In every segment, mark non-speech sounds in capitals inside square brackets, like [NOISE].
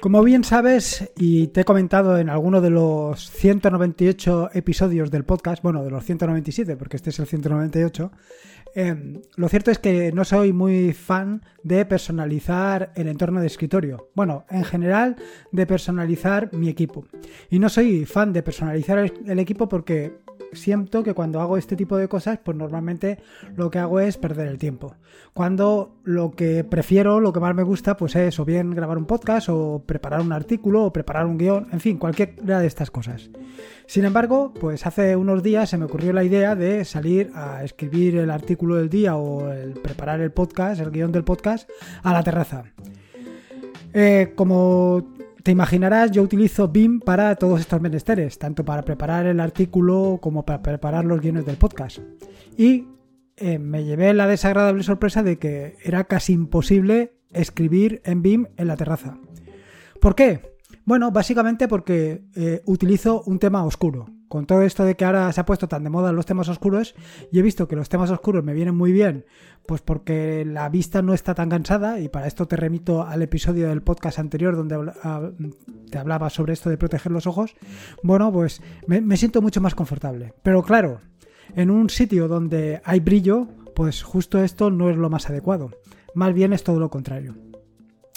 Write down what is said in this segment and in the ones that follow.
Como bien sabes, y te he comentado en alguno de los 198 episodios del podcast, bueno, de los 197, porque este es el 198, eh, lo cierto es que no soy muy fan de personalizar el entorno de escritorio. Bueno, en general de personalizar mi equipo. Y no soy fan de personalizar el equipo porque siento que cuando hago este tipo de cosas, pues normalmente lo que hago es perder el tiempo. Cuando lo que prefiero, lo que más me gusta, pues es o bien grabar un podcast, o preparar un artículo, o preparar un guion, en fin, cualquiera de estas cosas. Sin embargo, pues hace unos días se me ocurrió la idea de salir a escribir el artículo del día o el preparar el podcast, el guion del podcast, a la terraza. Eh, como te imaginarás, yo utilizo BIM para todos estos menesteres, tanto para preparar el artículo como para preparar los guiones del podcast. Y eh, me llevé la desagradable sorpresa de que era casi imposible escribir en BIM en la terraza. ¿Por qué? Bueno, básicamente porque eh, utilizo un tema oscuro. Con todo esto de que ahora se ha puesto tan de moda los temas oscuros, y he visto que los temas oscuros me vienen muy bien, pues porque la vista no está tan cansada, y para esto te remito al episodio del podcast anterior donde te hablaba sobre esto de proteger los ojos. Bueno, pues me, me siento mucho más confortable. Pero claro, en un sitio donde hay brillo, pues justo esto no es lo más adecuado. Más bien es todo lo contrario.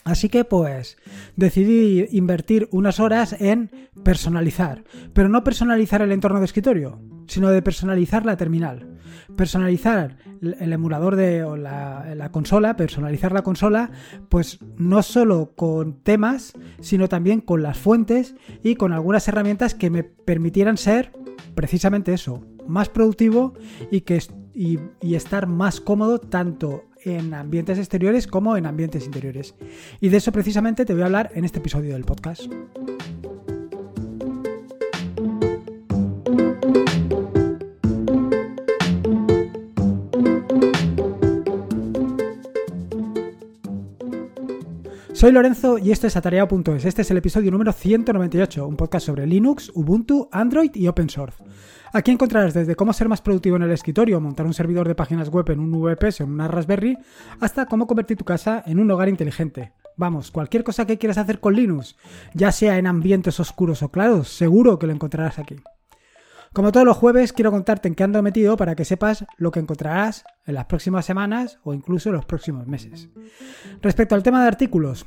Así que pues decidí invertir unas horas en personalizar, pero no personalizar el entorno de escritorio, sino de personalizar la terminal, personalizar el emulador de la, la, consola, personalizar la consola, pues no solo con temas, sino también con las fuentes y con algunas herramientas que me permitieran ser precisamente eso, más productivo y que y estar más cómodo tanto en ambientes exteriores como en ambientes interiores. Y de eso precisamente te voy a hablar en este episodio del podcast. Soy Lorenzo y esto es Atareado.es. Este es el episodio número 198, un podcast sobre Linux, Ubuntu, Android y Open Source. Aquí encontrarás desde cómo ser más productivo en el escritorio, montar un servidor de páginas web en un VPS o en una Raspberry, hasta cómo convertir tu casa en un hogar inteligente. Vamos, cualquier cosa que quieras hacer con Linux, ya sea en ambientes oscuros o claros, seguro que lo encontrarás aquí. Como todos los jueves, quiero contarte en qué ando metido para que sepas lo que encontrarás en las próximas semanas o incluso en los próximos meses. Respecto al tema de artículos,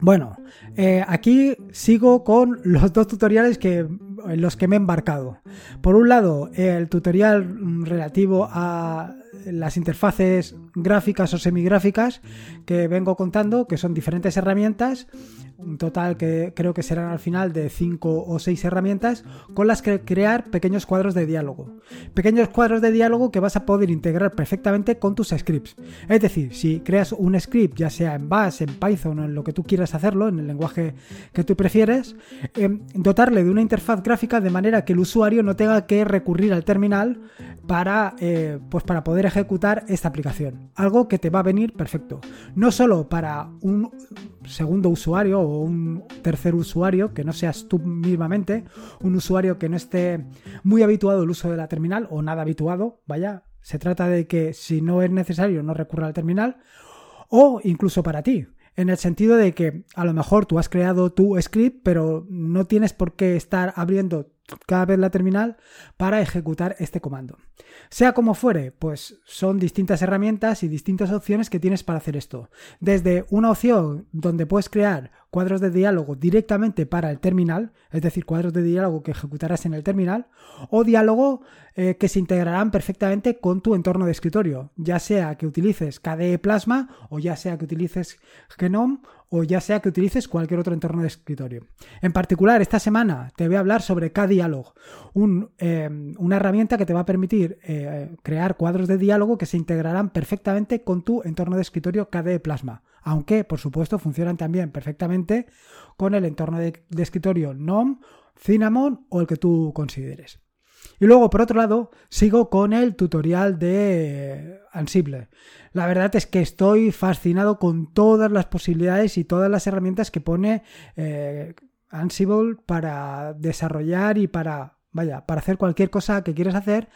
bueno, eh, aquí sigo con los dos tutoriales que, en los que me he embarcado. Por un lado, el tutorial relativo a las interfaces gráficas o semigráficas que vengo contando, que son diferentes herramientas un total que creo que serán al final de 5 o 6 herramientas con las que crear pequeños cuadros de diálogo. Pequeños cuadros de diálogo que vas a poder integrar perfectamente con tus scripts. Es decir, si creas un script, ya sea en Bash, en Python o en lo que tú quieras hacerlo, en el lenguaje que tú prefieres, eh, dotarle de una interfaz gráfica de manera que el usuario no tenga que recurrir al terminal para, eh, pues para poder ejecutar esta aplicación. Algo que te va a venir perfecto. No solo para un segundo usuario o un tercer usuario, que no seas tú mismamente, un usuario que no esté muy habituado al uso de la terminal o nada habituado, vaya, se trata de que si no es necesario no recurra al terminal, o incluso para ti, en el sentido de que a lo mejor tú has creado tu script, pero no tienes por qué estar abriendo cada vez la terminal para ejecutar este comando. Sea como fuere, pues son distintas herramientas y distintas opciones que tienes para hacer esto. Desde una opción donde puedes crear cuadros de diálogo directamente para el terminal, es decir, cuadros de diálogo que ejecutarás en el terminal, o diálogo eh, que se integrarán perfectamente con tu entorno de escritorio, ya sea que utilices KDE Plasma o ya sea que utilices Genome o ya sea que utilices cualquier otro entorno de escritorio. En particular, esta semana te voy a hablar sobre KDialog, eh, una herramienta que te va a permitir eh, crear cuadros de diálogo que se integrarán perfectamente con tu entorno de escritorio KDE Plasma, aunque por supuesto funcionan también perfectamente con el entorno de, de escritorio NOM, Cinnamon o el que tú consideres. Y luego, por otro lado, sigo con el tutorial de Ansible. La verdad es que estoy fascinado con todas las posibilidades y todas las herramientas que pone eh, Ansible para desarrollar y para vaya, para hacer cualquier cosa que quieras hacer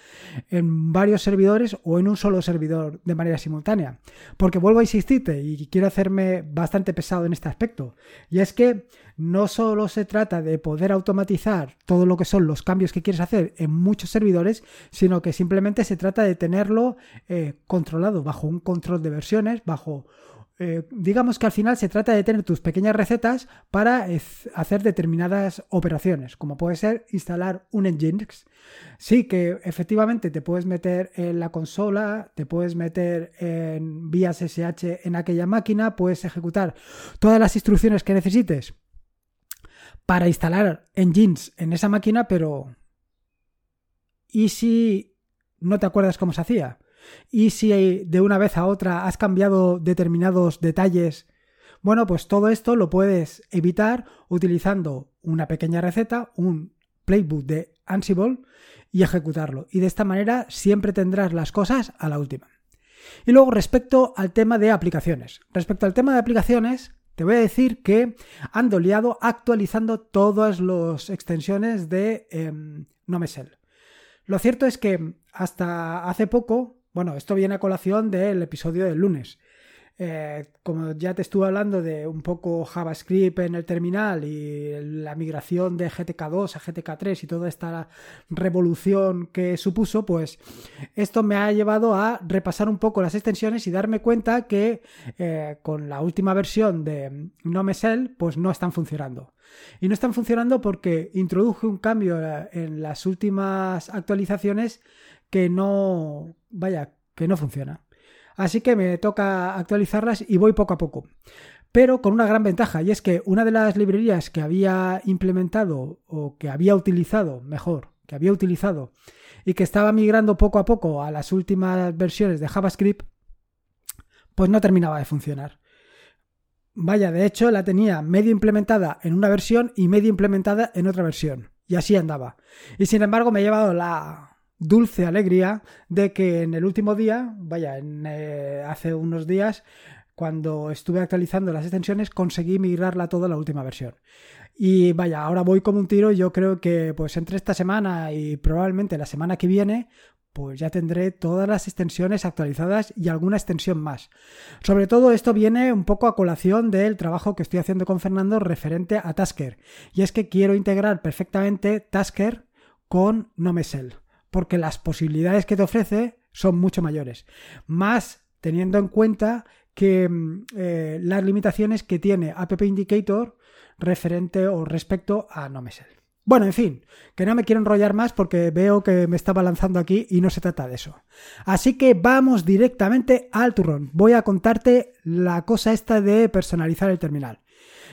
en varios servidores o en un solo servidor de manera simultánea. Porque vuelvo a insistirte y quiero hacerme bastante pesado en este aspecto. Y es que no solo se trata de poder automatizar todo lo que son los cambios que quieres hacer en muchos servidores, sino que simplemente se trata de tenerlo eh, controlado bajo un control de versiones, bajo eh, digamos que al final se trata de tener tus pequeñas recetas para hacer determinadas operaciones, como puede ser instalar un Nginx. Sí que efectivamente te puedes meter en la consola, te puedes meter en vías SH en aquella máquina, puedes ejecutar todas las instrucciones que necesites para instalar Nginx en esa máquina, pero ¿y si no te acuerdas cómo se hacía? Y si de una vez a otra has cambiado determinados detalles, bueno, pues todo esto lo puedes evitar utilizando una pequeña receta, un playbook de Ansible y ejecutarlo. Y de esta manera siempre tendrás las cosas a la última. Y luego respecto al tema de aplicaciones. Respecto al tema de aplicaciones, te voy a decir que ando liado actualizando todas las extensiones de eh. Lo cierto es que hasta hace poco bueno, esto viene a colación del episodio del lunes. Eh, como ya te estuve hablando de un poco JavaScript en el terminal y la migración de GTK2 a GTK3 y toda esta revolución que supuso, pues esto me ha llevado a repasar un poco las extensiones y darme cuenta que eh, con la última versión de NoMesel pues no están funcionando. Y no están funcionando porque introduje un cambio eh, en las últimas actualizaciones que no, vaya, que no funciona. Así que me toca actualizarlas y voy poco a poco. Pero con una gran ventaja, y es que una de las librerías que había implementado o que había utilizado, mejor, que había utilizado y que estaba migrando poco a poco a las últimas versiones de JavaScript, pues no terminaba de funcionar. Vaya, de hecho la tenía medio implementada en una versión y medio implementada en otra versión. Y así andaba. Y sin embargo me he llevado la, dulce alegría de que en el último día, vaya, en, eh, hace unos días, cuando estuve actualizando las extensiones, conseguí migrarla toda la última versión. Y vaya, ahora voy como un tiro. Yo creo que pues entre esta semana y probablemente la semana que viene, pues ya tendré todas las extensiones actualizadas y alguna extensión más. Sobre todo esto viene un poco a colación del trabajo que estoy haciendo con Fernando referente a Tasker. Y es que quiero integrar perfectamente Tasker con Nomesel porque las posibilidades que te ofrece son mucho mayores. Más teniendo en cuenta que mm, eh, las limitaciones que tiene App Indicator referente o respecto a NoMesel. Bueno, en fin, que no me quiero enrollar más porque veo que me estaba lanzando aquí y no se trata de eso. Así que vamos directamente al turrón. Voy a contarte la cosa esta de personalizar el terminal.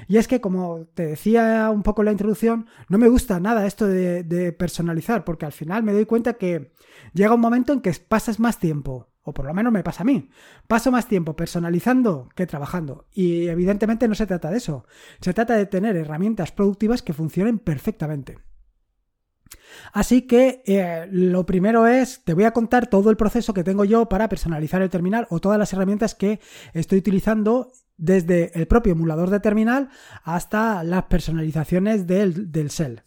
Y es que, como te decía un poco en la introducción, no me gusta nada esto de, personalizar, porque al final me doy cuenta que llega un momento en que pasas más tiempo o por lo menos me pasa a mí. Paso más tiempo personalizando que trabajando. Y evidentemente no se trata de eso. Se trata de tener herramientas productivas que funcionen perfectamente. Así que eh, lo primero es, te voy a contar todo el proceso que tengo yo para personalizar el terminal o todas las herramientas que estoy utilizando desde el propio emulador de terminal hasta las personalizaciones del, del Shell.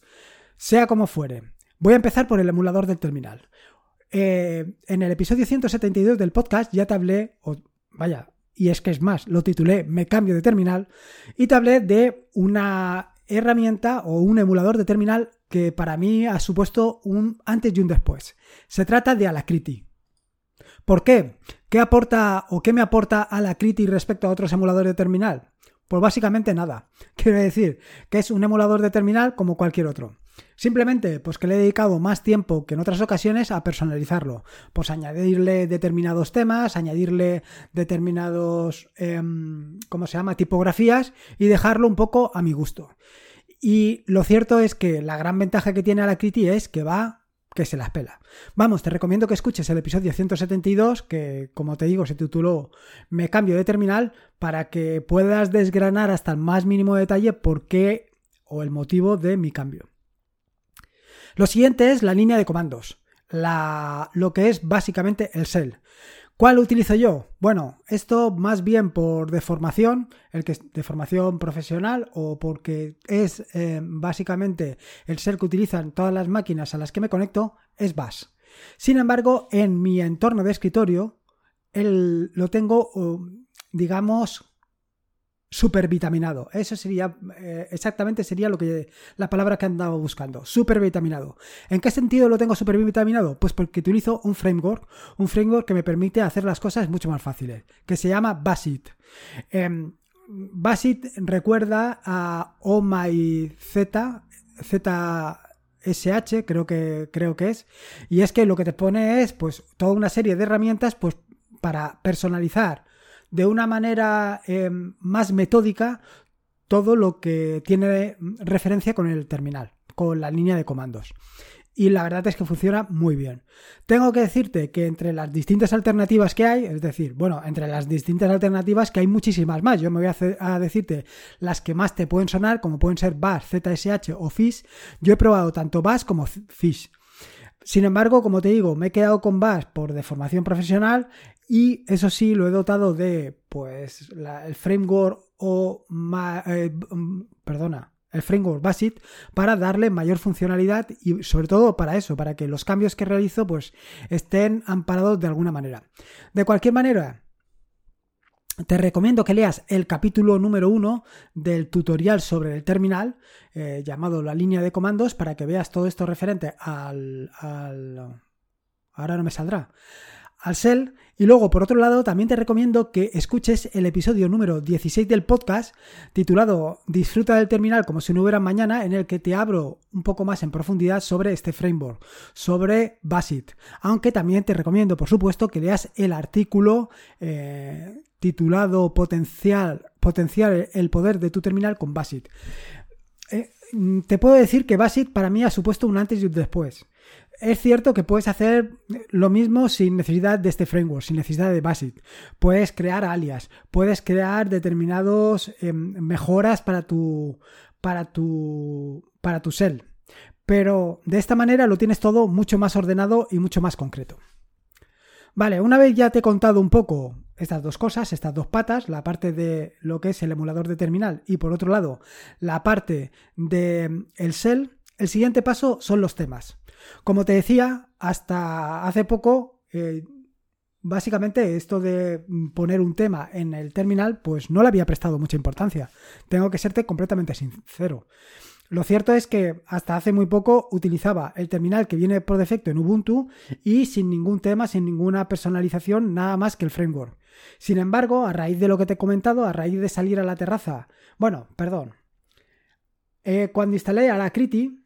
Sea como fuere. Voy a empezar por el emulador del terminal. Eh, en el episodio 172 del podcast ya te hablé, o vaya, y es que es más, lo titulé Me cambio de terminal, y te hablé de una herramienta o un emulador de terminal que para mí ha supuesto un antes y un después. Se trata de Alacrity. ¿Por qué? ¿Qué aporta o qué me aporta Alacrity respecto a otros emuladores de terminal? Pues básicamente nada. [LAUGHS] Quiero decir que es un emulador de terminal como cualquier otro. Simplemente, pues que le he dedicado más tiempo que en otras ocasiones a personalizarlo. Pues añadirle determinados temas, añadirle determinados, em, ¿cómo se llama?, tipografías y dejarlo un poco a mi gusto. Y lo cierto es que la gran ventaja que tiene Alacrity es que va que se las pela. Vamos, te recomiendo que escuches el episodio 172, que como te digo se tituló Me cambio de terminal, para que puedas desgranar hasta el más mínimo detalle por qué o el motivo de mi cambio. Lo siguiente es la línea de comandos, la, lo que es básicamente el shell. ¿Cuál utilizo yo? Bueno, esto más bien por deformación, el que es de formación profesional o porque es eh, básicamente el ser que utilizan todas las máquinas a las que me conecto, es Bash. Sin embargo, en mi entorno de escritorio, lo tengo, digamos, supervitaminado. Eso sería eh, exactamente sería lo que la palabra que andaba buscando, supervitaminado. ¿En qué sentido lo tengo supervitaminado? Pues porque utilizo un framework, un framework que me permite hacer las cosas mucho más fáciles, que se llama Basit. Eh, Basit recuerda a Oh My Z, ZSH, creo que, creo que es, y es que lo que te pone es pues toda una serie de herramientas pues para personalizar de una manera eh, más metódica todo lo que tiene referencia con el terminal, con la línea de comandos. Y la verdad es que funciona muy bien. Tengo que decirte que entre las distintas alternativas que hay, es decir, bueno, entre las distintas alternativas que hay muchísimas más. Yo me voy a, decirte las que más te pueden sonar, como pueden ser Bash, ZSH o Fish. Yo he probado tanto Bash como Fish. Sin embargo, como te digo, me he quedado con Bash por deformación profesional y eso sí, lo he dotado de, pues, el framework o, eh, mm, perdona, el framework Basit para darle mayor funcionalidad y sobre todo para eso, para que los cambios que realizo, pues, estén amparados de alguna manera. De cualquier manera, te recomiendo que leas el capítulo número uno del tutorial sobre el terminal eh, llamado la línea de comandos para que veas todo esto referente al, al ahora no me saldrá al Shell. Y luego, por otro lado, también te recomiendo que escuches el episodio número 16 del podcast, titulado Disfruta del terminal como si no hubiera mañana, en el que te abro un poco más en profundidad sobre este framework, sobre Basit. Aunque también te recomiendo, por supuesto, que leas el artículo eh, titulado Potencial, Potencial el poder de tu terminal con Basit. Eh, te puedo decir que Basit para mí ha supuesto un antes y un después es cierto que puedes hacer lo mismo sin necesidad de este framework, sin necesidad de Basit. Puedes crear alias, puedes crear determinados em, mejoras para tu, para tu, para tu shell. Pero de esta manera lo tienes todo mucho más ordenado y mucho más concreto. Vale, una vez ya te he contado un poco estas dos cosas, estas dos patas, la parte de lo que es el emulador de terminal y por otro lado la parte del el shell, el siguiente paso son los temas. Como te decía, hasta hace poco, eh, básicamente esto de poner un tema en el terminal, pues no le había prestado mucha importancia. Tengo que serte completamente sincero. Lo cierto es que hasta hace muy poco utilizaba el terminal que viene por defecto en Ubuntu y sin ningún tema, sin ninguna personalización, nada más que el framework. Sin embargo, a raíz de lo que te he comentado, a raíz de salir a la terraza, bueno, perdón, eh, cuando instalé Alacrity,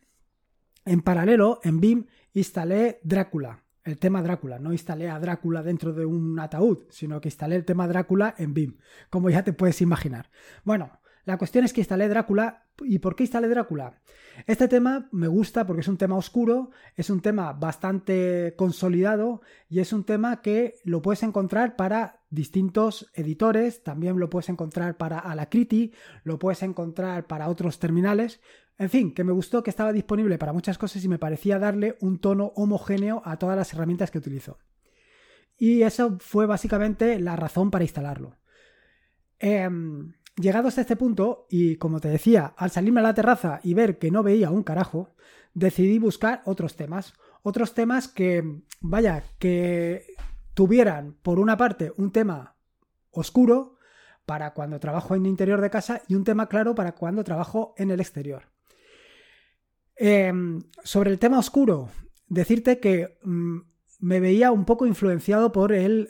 en paralelo, en BIM, instalé Drácula, el tema Drácula. No instalé a Drácula dentro de un ataúd, sino que instalé el tema Drácula en BIM, como ya te puedes imaginar. Bueno, la cuestión es que instalé Drácula. ¿Y por qué instalé Drácula? Este tema me gusta porque es un tema oscuro, es un tema bastante consolidado y es un tema que lo puedes encontrar para distintos editores, también lo puedes encontrar para Alacrity, lo puedes encontrar para otros terminales, en fin, que me gustó que estaba disponible para muchas cosas y me parecía darle un tono homogéneo a todas las herramientas que utilizo. Y eso fue básicamente la razón para instalarlo. Em, llegados a este punto, y como te decía, al salirme a la terraza y ver que no veía un carajo, decidí buscar otros temas. Otros temas que, vaya, que tuvieran, por una parte, un tema oscuro para cuando trabajo en el interior de casa y un tema claro para cuando trabajo en el exterior. Em, sobre el tema oscuro, decirte que mm, me veía un poco influenciado por el,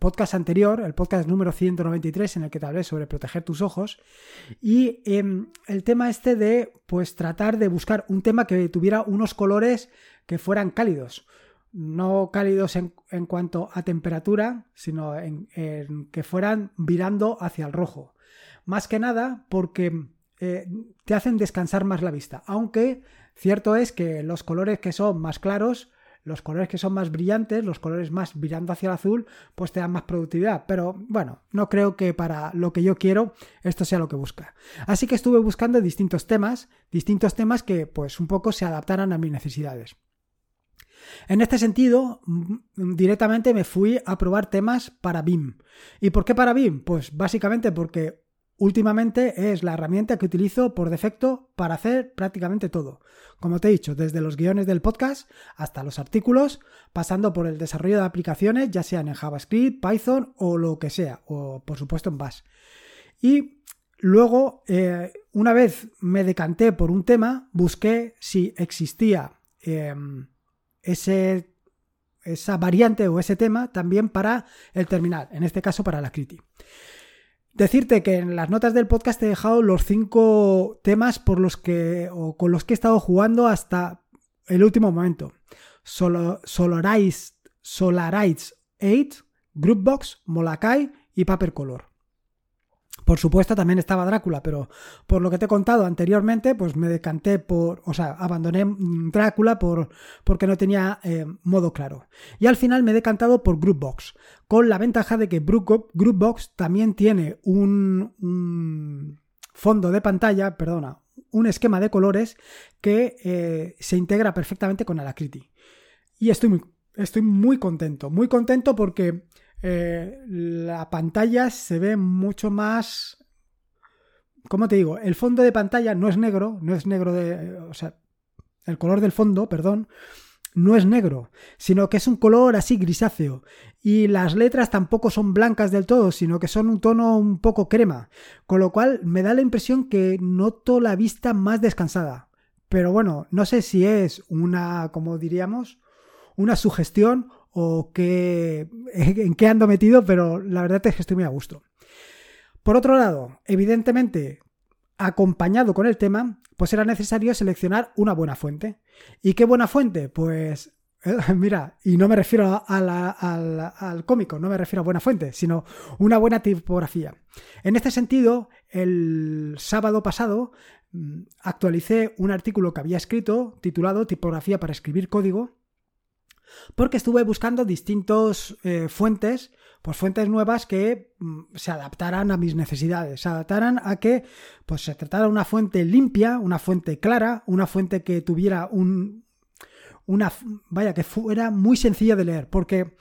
podcast anterior, el podcast número 193, en el que te hablé sobre proteger tus ojos, y em, el tema este de pues tratar de buscar un tema que tuviera unos colores que fueran cálidos. No cálidos en, cuanto a temperatura, sino en que fueran virando hacia el rojo. Más que nada porque eh, te hacen descansar más la vista. Aunque cierto es que los colores que son más claros, los colores que son más brillantes, los colores más virando hacia el azul, pues te dan más productividad. Pero bueno, no creo que para lo que yo quiero esto sea lo que busca. Así que estuve buscando distintos temas, distintos temas que pues un poco se adaptaran a mis necesidades. En este sentido, mm, directamente me fui a probar temas para BIM. ¿Y por qué para BIM? Pues básicamente porque últimamente es la herramienta que utilizo por defecto para hacer prácticamente todo. Como te he dicho, desde los guiones del podcast hasta los artículos, pasando por el desarrollo de aplicaciones, ya sean en JavaScript, Python o lo que sea, o por supuesto en Bash. Y luego, eh, una vez me decanté por un tema, busqué si existía em, ese, esa variante o ese tema también para el terminal, en este caso para la Criti. Decirte que en las notas del podcast he dejado los cinco temas por los que o con los que he estado jugando hasta el último momento. Solo, Solarize, Solarize 8, Groupbox, Molakai y Paper Color. Por supuesto, también estaba Drácula, pero por lo que te he contado anteriormente, pues me decanté por, o sea, abandoné Drácula por, porque no tenía eh, modo claro. Y al final me he decantado por Groupbox, con la ventaja de que Groupbox también tiene un, fondo de pantalla, perdona, un esquema de colores que eh, se integra perfectamente con Alacrity. Y estoy estoy muy contento, muy contento porque eh, la pantalla se ve mucho más... ¿Cómo te digo? El fondo de pantalla no es negro, no es negro de... O sea, el color del fondo, perdón, no es negro, sino que es un color así grisáceo. Y las letras tampoco son blancas del todo, sino que son un tono un poco crema. Con lo cual me da la impresión que noto la vista más descansada. Pero bueno, no sé si es una, como diríamos, una sugestión o qué, [LAUGHS] en qué ando metido, pero la verdad es que estoy muy a gusto. Por otro lado, evidentemente, acompañado con el tema, pues era necesario seleccionar una buena fuente. ¿Y qué buena fuente? Pues [LAUGHS] mira, y no me refiero al, cómico, no me refiero a buena fuente, sino una buena tipografía. En este sentido, el sábado pasado mm, actualicé un artículo que había escrito titulado Tipografía para escribir código porque estuve buscando distintos eh, fuentes, pues fuentes nuevas que mm, se adaptaran a mis necesidades, se adaptaran a que pues se tratara una fuente limpia, una fuente clara, una fuente que tuviera un una vaya que fuera muy sencilla de leer, porque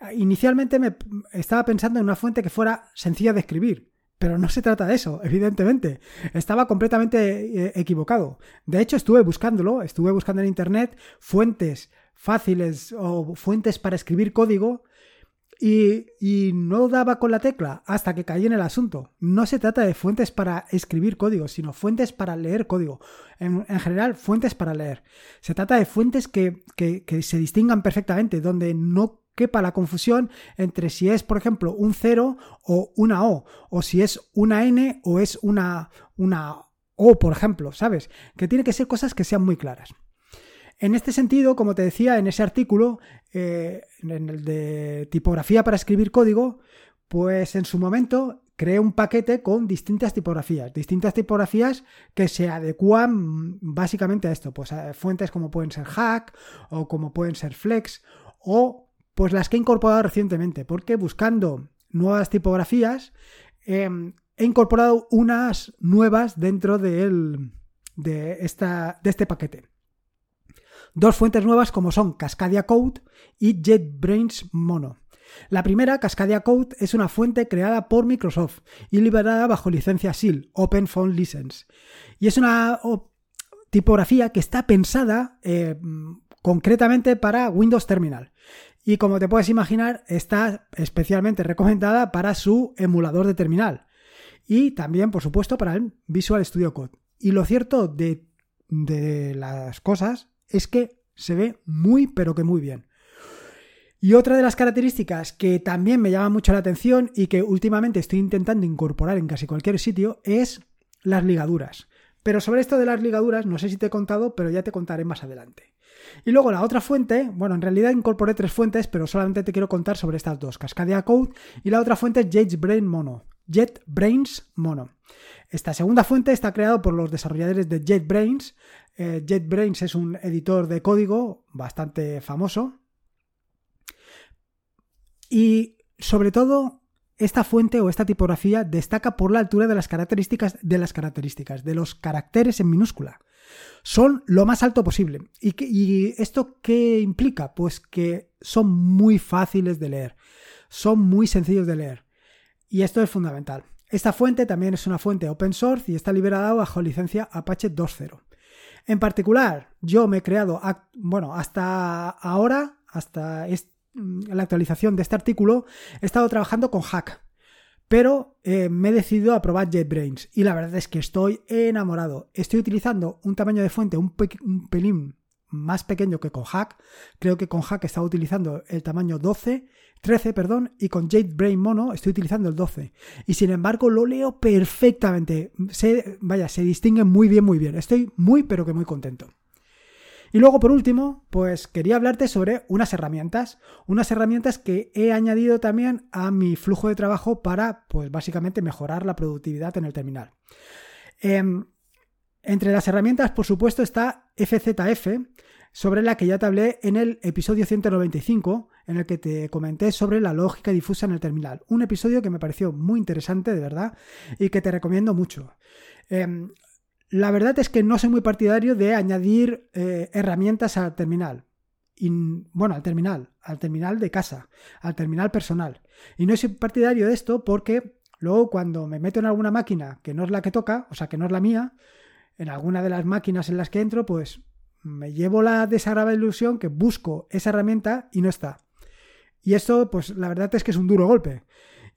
eh, inicialmente me estaba pensando en una fuente que fuera sencilla de escribir, pero no se trata de eso, [LAUGHS] evidentemente. Estaba completamente eh, equivocado. De hecho, estuve buscándolo, estuve buscando en internet fuentes fáciles o fuentes para escribir código y, no daba con la tecla hasta que caí en el asunto. No se trata de fuentes para escribir código, sino fuentes para leer código. En, general, fuentes para leer. Se trata de fuentes que, se distingan perfectamente, donde no quepa la confusión entre si es, por ejemplo, un 0 o una O, o si es una N o es una, una O, por ejemplo, ¿sabes? Que tiene que ser cosas que sean muy claras. En este sentido, como te decía en ese artículo, eh, en el de tipografía para escribir código, pues en su momento creé un paquete con distintas tipografías, distintas tipografías que se adecuan básicamente a esto, pues fuentes como pueden ser Hack o como pueden ser Flex o pues las que he incorporado recientemente, porque buscando nuevas tipografías em, he incorporado unas nuevas dentro de, esta, de este paquete. Dos fuentes nuevas como son Cascadia Code y JetBrains Mono. La primera, Cascadia Code, es una fuente creada por Microsoft y liberada bajo licencia SIL, Open Phone License. Y es una tipografía que está pensada eh, concretamente para Windows Terminal. Y como te puedes imaginar, está especialmente recomendada para su emulador de terminal. Y también, por supuesto, para el Visual Studio Code. Y lo cierto de las cosas es que se ve muy pero que muy bien. Y otra de las características que también me llama mucho la atención y que últimamente estoy intentando incorporar en casi cualquier sitio es las ligaduras. Pero sobre esto de las ligaduras, no sé si te he contado, pero ya te contaré más adelante. Y luego la otra fuente, bueno, en realidad incorporé tres fuentes, pero solamente te quiero contar sobre estas dos, Cascadia Code y la otra fuente JetBrains Mono. JetBrains Mono. Esta segunda fuente está creada por los desarrolladores de JetBrains, eh, JetBrains es un editor de código bastante famoso. Y sobre todo, esta fuente o esta tipografía destaca por la altura de las características de las características, de los caracteres en minúscula. son lo más alto posible. ¿Y, ¿Y esto qué implica? Pues que son muy fáciles de leer, son muy sencillos de leer. Y esto es fundamental. Esta fuente también es una fuente open source y está liberada bajo licencia Apache 2.0. En particular, yo me he creado, bueno, hasta ahora, hasta la actualización de este artículo, he estado trabajando con Hack, pero eh, me he decidido a probar JetBrains y la verdad es que estoy enamorado. Estoy utilizando un tamaño de fuente un, un pelín más pequeño que con Hack. Creo que con Hack estaba utilizando el tamaño 12 13, perdón, y con JetBrain Mono estoy utilizando el 12. Y sin embargo lo leo perfectamente. Se, vaya, se distingue muy bien, muy bien. Estoy muy, pero que muy contento. Y luego, por último, pues quería hablarte sobre unas herramientas. Unas herramientas que he añadido también a mi flujo de trabajo para, pues básicamente, mejorar la productividad en el terminal. Em, entre las herramientas, por supuesto, está FZF, sobre la que ya te hablé en el episodio 195, en el que te comenté sobre la lógica difusa en el terminal. Un episodio que me pareció muy interesante, de verdad, y que te recomiendo mucho. Em, la verdad es que no soy muy partidario de añadir eh, herramientas al terminal. bueno, al terminal, al terminal de casa, al terminal personal. Y no soy partidario de esto porque luego cuando me meto en alguna máquina que no es la que toca, o sea, que no es la mía, en alguna de las máquinas en las que entro, pues me llevo la desagradable ilusión que busco esa herramienta y no está. Y esto, pues la verdad es que es un duro golpe.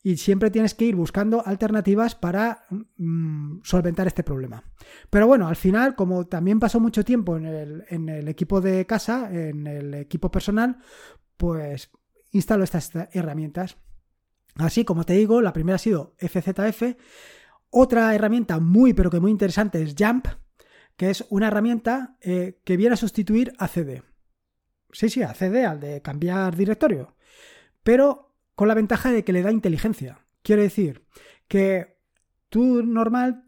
Y siempre tienes que ir buscando alternativas para mm, solventar este problema. Pero bueno, al final, como también pasó mucho tiempo en el, en el equipo de casa, en el equipo personal, pues instalo estas herramientas. Así como te digo, la primera ha sido FZF. Otra herramienta muy pero que muy interesante es Jump, que es una herramienta eh, que viene a sustituir a CD. Sí, sí, a CD, al de cambiar directorio. Pero con la ventaja de que le da inteligencia. Quiere decir que tú normal,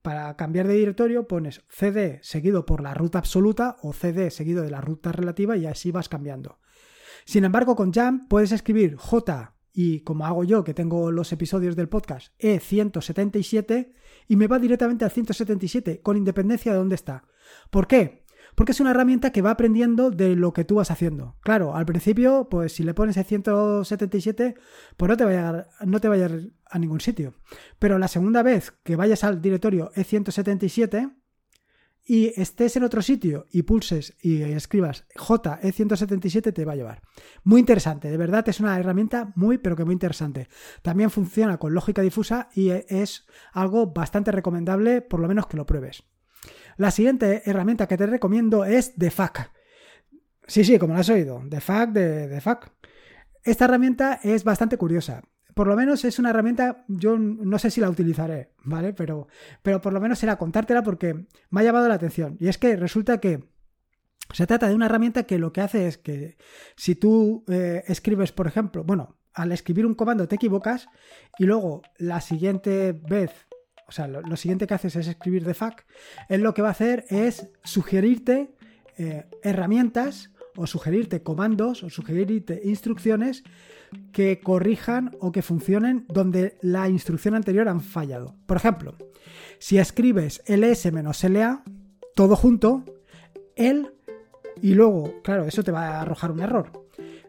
para cambiar de directorio, pones CD seguido por la ruta absoluta o CD seguido de la ruta relativa y así vas cambiando. Sin embargo, con Jump puedes escribir J y como hago yo, que tengo los episodios del podcast, E177, y me va directamente al 177, con independencia de dónde está. ¿Por qué? Porque es una herramienta que va aprendiendo de lo que tú vas haciendo. Claro, al principio, pues si le pones el 177, pues no te vaya, no te vaya a ningún sitio. Pero la segunda vez que vayas al directorio E177, y estés en otro sitio y pulses y escribas JE177 te va a llevar. Muy interesante, de verdad es una herramienta muy pero que muy interesante. También funciona con lógica difusa y es algo bastante recomendable, por lo menos que lo pruebes. La siguiente herramienta que te recomiendo es DeFac. Sí, sí, como lo has oído, DeFac de DeFac. Esta herramienta es bastante curiosa por lo menos es una herramienta, yo no sé si la utilizaré, ¿vale? Pero, pero por lo menos será contártela porque me ha llamado la atención. Y es que resulta que se trata de una herramienta que lo que hace es que si tú eh, escribes, por ejemplo, bueno, al escribir un comando te equivocas y luego la siguiente vez, o sea, lo, siguiente que haces es escribir de fac, él lo que va a hacer es sugerirte eh, herramientas o sugerirte comandos o sugerirte instrucciones que corrijan o que funcionen donde la instrucción anterior han fallado. Por ejemplo, si escribes ls-la, todo junto, el y luego, claro, eso te va a arrojar un error.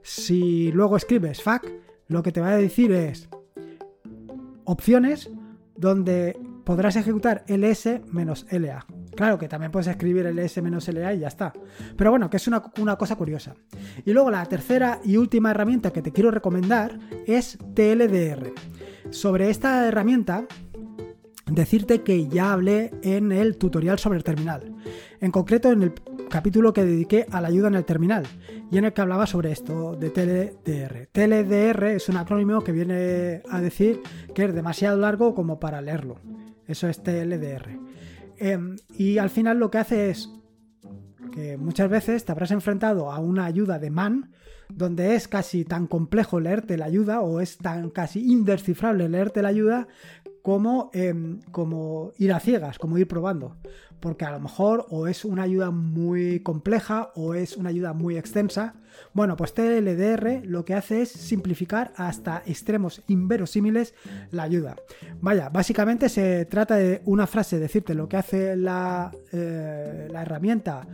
Si luego escribes fac, lo que te va a decir es opciones donde podrás ejecutar ls-la. Claro que también puedes escribir el S-LA y ya está. Pero bueno, que es una, cosa curiosa. Y luego la tercera y última herramienta que te quiero recomendar es TLDR. Sobre esta herramienta, decirte que ya hablé en el tutorial sobre el terminal. En concreto en el capítulo que dediqué a la ayuda en el terminal y en el que hablaba sobre esto de TLDR. TLDR es un acrónimo que viene a decir que es demasiado largo como para leerlo. Eso es TLDR. Em, y al final lo que hace es que muchas veces te habrás enfrentado a una ayuda de man donde es casi tan complejo leerte la ayuda o es tan casi indescifrable leerte la ayuda como, em, como ir a ciegas, como ir probando. Porque a lo mejor o es una ayuda muy compleja o es una ayuda muy extensa. Bueno, pues TLDR lo que hace es simplificar hasta extremos inverosímiles la ayuda. Vaya, básicamente se trata de una frase, decirte lo que hace la, eh, la herramienta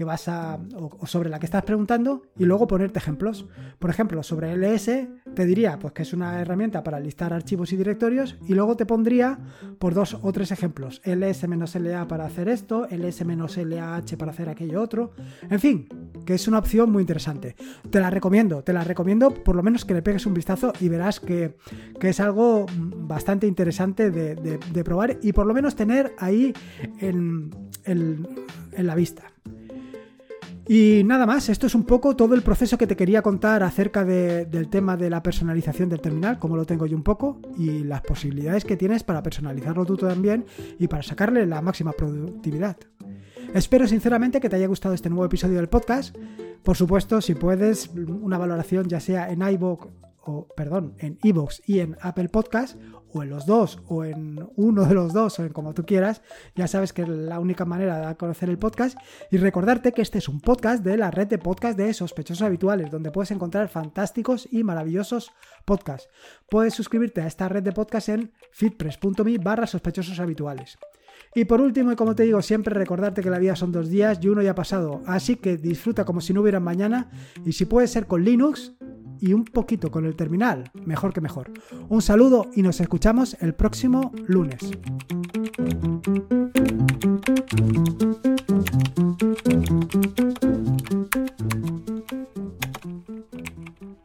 que vas a o, sobre la que estás preguntando y luego ponerte ejemplos. Por ejemplo, sobre LS te diría pues que es una herramienta para listar archivos y directorios y luego te pondría por dos o tres ejemplos. ls-la para hacer esto, ls-lah para hacer aquello otro. En fin, que es una opción muy interesante. Te la recomiendo, te la recomiendo por lo menos que le pegues un vistazo y verás que, es algo bastante interesante de, probar y por lo menos tener ahí en, en la vista. Y nada más, esto es un poco todo el proceso que te quería contar acerca del tema de la personalización del terminal, como lo tengo yo un poco, y las posibilidades que tienes para personalizarlo tú también y para sacarle la máxima productividad. Espero sinceramente que te haya gustado este nuevo episodio del podcast. Por supuesto, si puedes, una valoración ya sea en iVoox o perdón, en iVoox y en Apple Podcast o en los dos, o en uno de los dos, o en como tú quieras, ya sabes que es la única manera de conocer el podcast. Y recordarte que este es un podcast de la red de podcast de sospechosos habituales, donde puedes encontrar fantásticos y maravillosos podcasts. Puedes suscribirte a esta red de podcast en fitpress.me barra sospechosos habituales. Y por último, y como te digo siempre, recordarte que la vida son dos días y uno ya ha pasado. Así que disfruta como si no hubiera mañana y si puede ser con Linux y un poquito con el terminal, mejor que mejor. Un saludo y nos escuchamos el próximo lunes.